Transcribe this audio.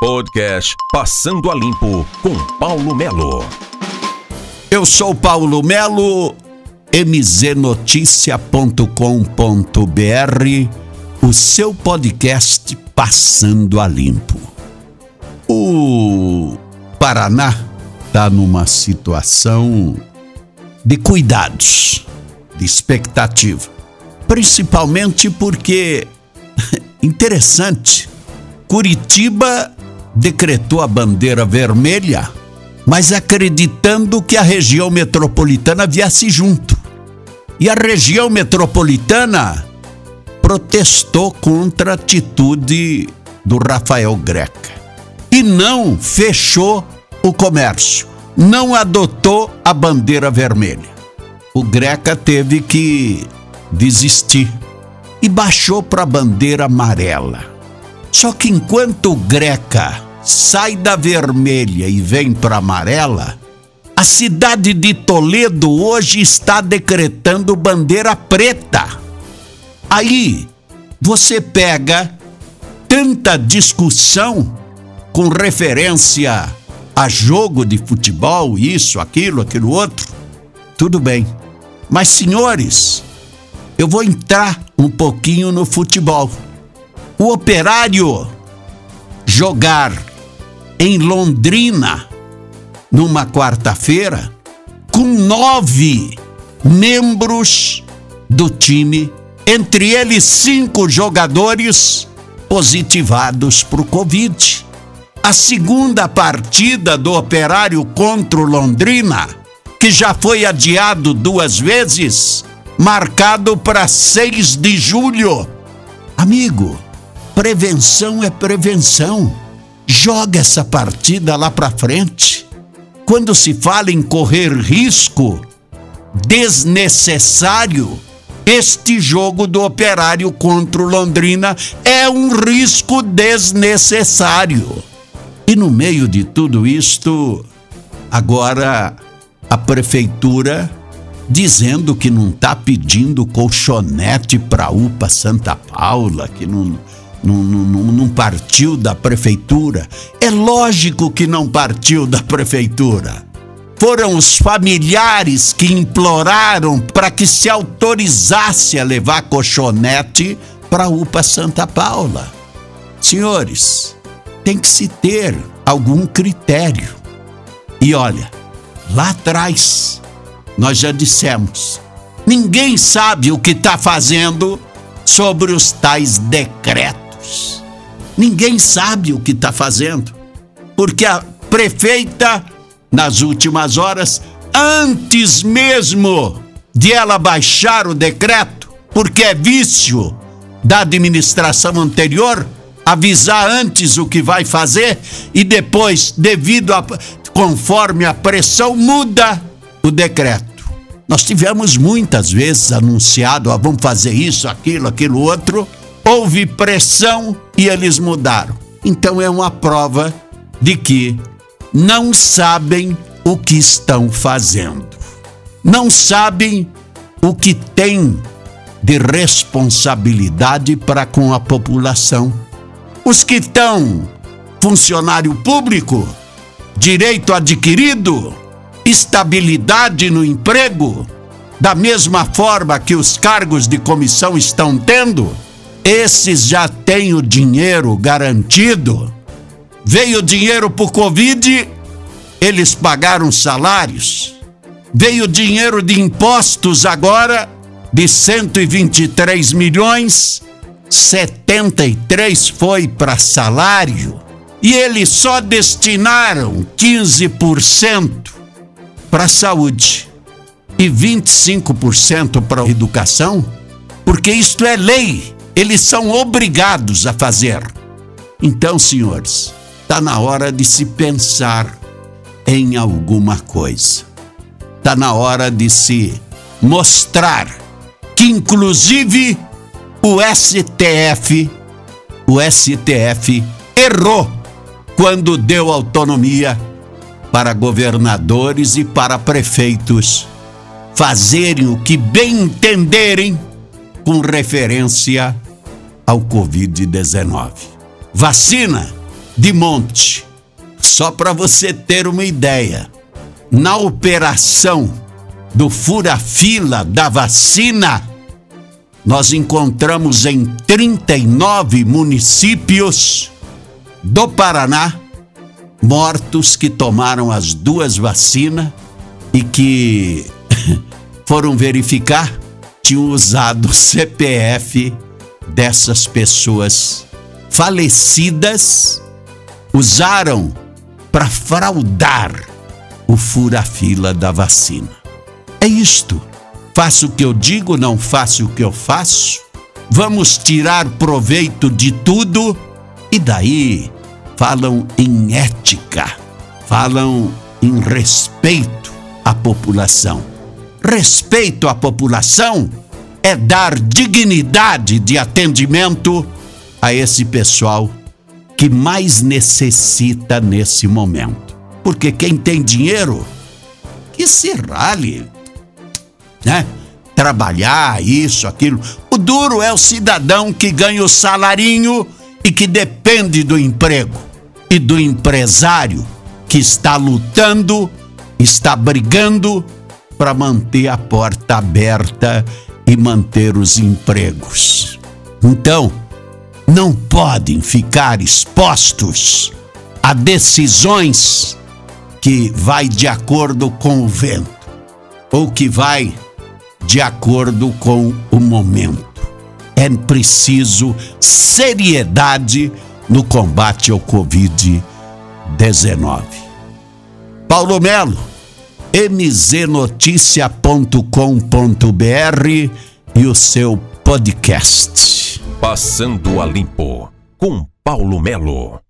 Podcast Passando a Limpo com Paulo Melo. Eu sou Paulo Melo, mznoticia.com.br, o seu podcast Passando a Limpo. O Paraná está numa situação de cuidados, de expectativa, principalmente porque interessante, Curitiba decretou a bandeira vermelha, mas acreditando que a região metropolitana viesse junto. E a região metropolitana protestou contra a atitude do Rafael Greca e não fechou o comércio, não adotou a bandeira vermelha. O Greca teve que desistir e baixou para a bandeira amarela. Só que enquanto Greca sai da vermelha e vem para amarela, a cidade de Toledo hoje está decretando bandeira preta. Aí você pega tanta discussão com referência a jogo de futebol, isso, aquilo, aquilo outro. Tudo bem. Mas, senhores, eu vou entrar um pouquinho no futebol. O operário jogar em Londrina, numa quarta-feira, com nove membros do time, entre eles cinco jogadores positivados para o Covid. A segunda partida do Operário contra o Londrina, que já foi adiado duas vezes, marcado para 6 de julho. Amigo, prevenção é prevenção joga essa partida lá para frente. Quando se fala em correr risco desnecessário, este jogo do Operário contra o Londrina é um risco desnecessário. E no meio de tudo isto, agora a prefeitura dizendo que não está pedindo colchonete para UPA Santa Paula, que não não, não, não partiu da prefeitura. É lógico que não partiu da prefeitura. Foram os familiares que imploraram para que se autorizasse a levar colchonete para a UPA Santa Paula. Senhores, tem que se ter algum critério. E olha, lá atrás, nós já dissemos, ninguém sabe o que está fazendo sobre os tais decretos anos. Ninguém sabe o que está fazendo, porque a prefeita, nas últimas horas, antes mesmo de ela baixar o decreto, porque é vício da administração anterior, avisar antes o que vai fazer e depois, devido a conforme a pressão, muda o decreto. Nós tivemos muitas vezes anunciado, ó, vamos fazer isso, aquilo, aquilo outro, houve pressão e eles mudaram. Então é uma prova de que não sabem o que estão fazendo. Não sabem o que têm de responsabilidade para com a população. Os que estão funcionário público, direito adquirido, estabilidade no emprego, da mesma forma que os cargos de comissão estão tendo, esses já têm o dinheiro garantido. Veio dinheiro por Covid, eles pagaram salários. Veio dinheiro de impostos agora, de 123 milhões, 73 foi para salário. E eles só destinaram 15% para saúde e 25% para educação, porque isto é lei eles são obrigados a fazer. Então, senhores, está na hora de se pensar em alguma coisa. Está na hora de se mostrar que, inclusive, o STF, o STF errou quando deu autonomia para governadores e para prefeitos fazerem o que bem entenderem com referência ao Covid-19. Vacina de monte. Só para você ter uma ideia, na operação do fura-fila da vacina, nós encontramos em 39 municípios do Paraná mortos que tomaram as duas vacinas e que foram verificar tinham usado CPF dessas pessoas falecidas, usaram para fraudar o fura-fila da vacina. É isto. Faço o que eu digo, não faço o que eu faço. Vamos tirar proveito de tudo e daí falam em ética, falam em respeito à população. Respeito à população é dar dignidade de atendimento a esse pessoal que mais necessita nesse momento. Porque quem tem dinheiro, que se rale, né? Trabalhar, isso, aquilo. O duro é o cidadão que ganha o salarinho e que depende do emprego e do empresário que está lutando, está brigando para manter a porta aberta e manter os empregos. Então, não podem ficar expostos a decisões que vai de acordo com o vento ou que vai de acordo com o momento. É preciso seriedade no combate ao Covid-19. Paulo Melo, mznoticia.com.br e o seu podcast. Passando a Limpo, com Paulo Melo.